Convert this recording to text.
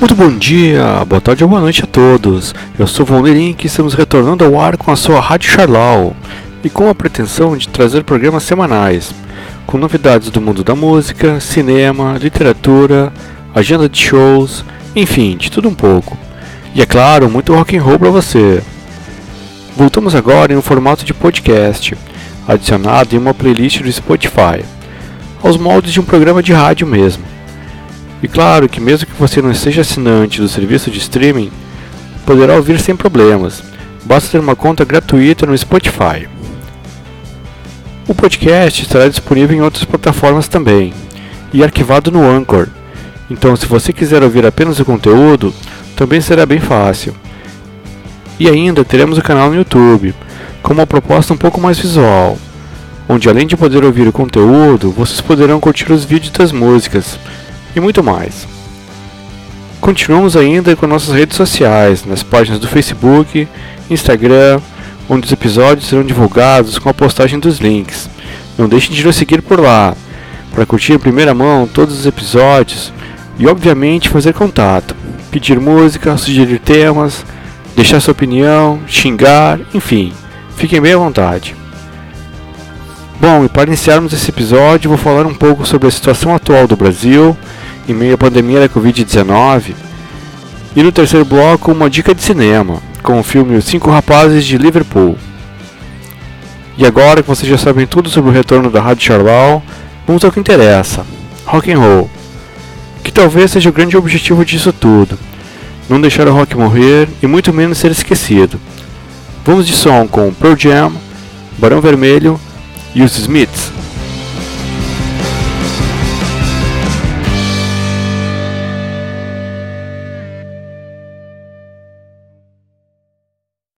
Muito bom dia, boa tarde ou boa noite a todos. Eu sou Valneirinho e estamos retornando ao ar com a sua Rádio Charlau e com a pretensão de trazer programas semanais com novidades do mundo da música, cinema, literatura, agenda de shows, enfim, de tudo um pouco. E é claro, muito rock and roll para você. Voltamos agora em um formato de podcast, adicionado em uma playlist do Spotify, aos moldes de um programa de rádio mesmo. E claro que mesmo que você não esteja assinante do serviço de streaming, poderá ouvir sem problemas. Basta ter uma conta gratuita no Spotify. O podcast estará disponível em outras plataformas também e arquivado no Anchor. Então, se você quiser ouvir apenas o conteúdo, também será bem fácil. E ainda teremos o canal no YouTube, com uma proposta um pouco mais visual, onde além de poder ouvir o conteúdo, vocês poderão curtir os vídeos das músicas e muito mais. Continuamos ainda com nossas redes sociais, nas páginas do Facebook, Instagram, onde os episódios serão divulgados com a postagem dos links. Não deixe de nos seguir por lá, para curtir em primeira mão todos os episódios e, obviamente, fazer contato, pedir música, sugerir temas, deixar sua opinião, xingar, enfim, fiquem bem à vontade. Bom, e para iniciarmos esse episódio, vou falar um pouco sobre a situação atual do Brasil em meio à pandemia da Covid-19. E no terceiro bloco, uma dica de cinema, com o filme Os Cinco Rapazes de Liverpool. E agora que vocês já sabem tudo sobre o retorno da Rádio Charlau, vamos ao que interessa: rock and roll. Que talvez seja o grande objetivo disso tudo. Não deixar o rock morrer e muito menos ser esquecido. Vamos de som com Pearl Jam, Barão Vermelho e os Smiths.